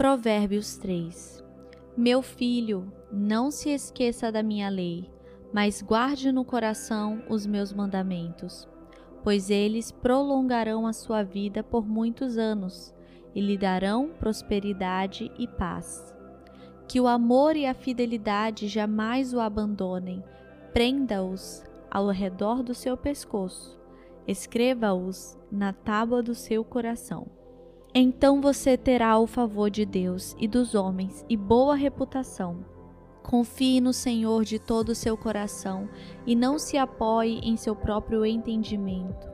Provérbios 3 Meu filho, não se esqueça da minha lei, mas guarde no coração os meus mandamentos, pois eles prolongarão a sua vida por muitos anos e lhe darão prosperidade e paz. Que o amor e a fidelidade jamais o abandonem, prenda-os ao redor do seu pescoço, escreva-os na tábua do seu coração. Então você terá o favor de Deus e dos homens e boa reputação. Confie no Senhor de todo o seu coração e não se apoie em seu próprio entendimento.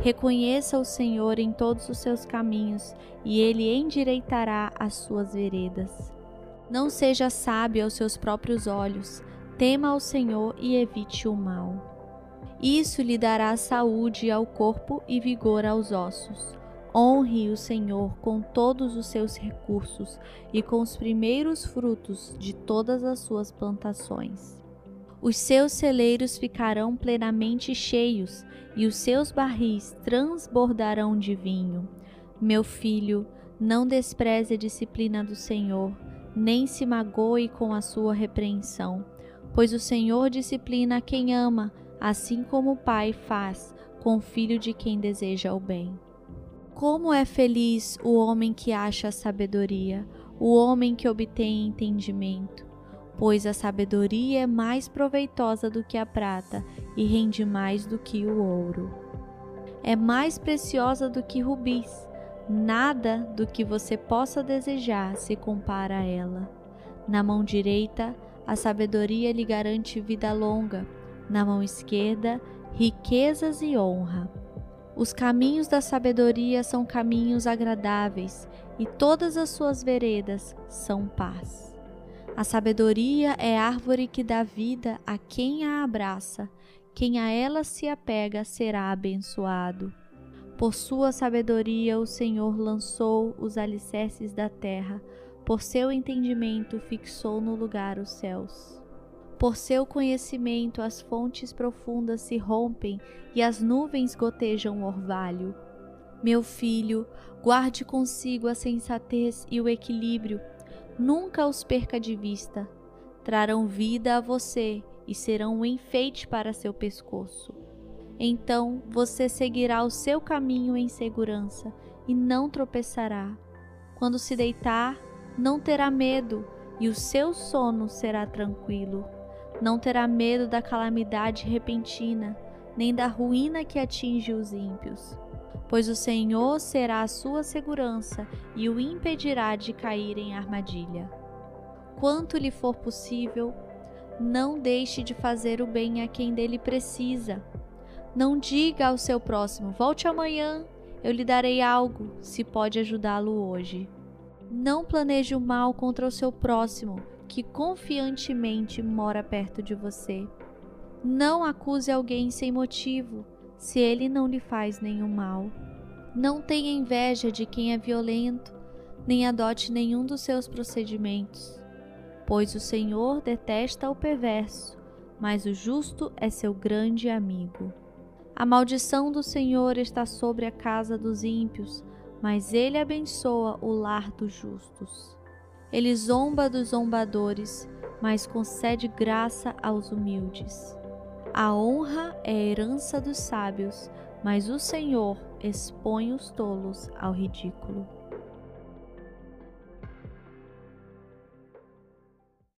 Reconheça o Senhor em todos os seus caminhos e ele endireitará as suas veredas. Não seja sábio aos seus próprios olhos, tema ao Senhor e evite o mal. Isso lhe dará saúde ao corpo e vigor aos ossos. Honre o Senhor com todos os seus recursos e com os primeiros frutos de todas as suas plantações. Os seus celeiros ficarão plenamente cheios e os seus barris transbordarão de vinho. Meu filho, não despreze a disciplina do Senhor, nem se magoe com a sua repreensão, pois o Senhor disciplina quem ama, assim como o pai faz com o filho de quem deseja o bem. Como é feliz o homem que acha a sabedoria, o homem que obtém entendimento, pois a sabedoria é mais proveitosa do que a prata e rende mais do que o ouro. É mais preciosa do que rubis, nada do que você possa desejar se compara a ela. Na mão direita, a sabedoria lhe garante vida longa, na mão esquerda, riquezas e honra. Os caminhos da sabedoria são caminhos agradáveis, e todas as suas veredas são paz. A sabedoria é árvore que dá vida a quem a abraça, quem a ela se apega será abençoado. Por sua sabedoria o Senhor lançou os alicerces da terra, por seu entendimento fixou no lugar os céus. Por seu conhecimento, as fontes profundas se rompem e as nuvens gotejam orvalho. Meu filho, guarde consigo a sensatez e o equilíbrio, nunca os perca de vista. Trarão vida a você e serão um enfeite para seu pescoço. Então você seguirá o seu caminho em segurança e não tropeçará. Quando se deitar, não terá medo e o seu sono será tranquilo. Não terá medo da calamidade repentina, nem da ruína que atinge os ímpios. Pois o Senhor será a sua segurança e o impedirá de cair em armadilha. Quanto lhe for possível, não deixe de fazer o bem a quem dele precisa. Não diga ao seu próximo: volte amanhã, eu lhe darei algo, se pode ajudá-lo hoje. Não planeje o mal contra o seu próximo que confiantemente mora perto de você. Não acuse alguém sem motivo, se ele não lhe faz nenhum mal. Não tenha inveja de quem é violento, nem adote nenhum dos seus procedimentos, pois o Senhor detesta o perverso, mas o justo é seu grande amigo. A maldição do Senhor está sobre a casa dos ímpios, mas ele abençoa o lar dos justos. Ele zomba dos zombadores, mas concede graça aos humildes. A honra é herança dos sábios, mas o Senhor expõe os tolos ao ridículo.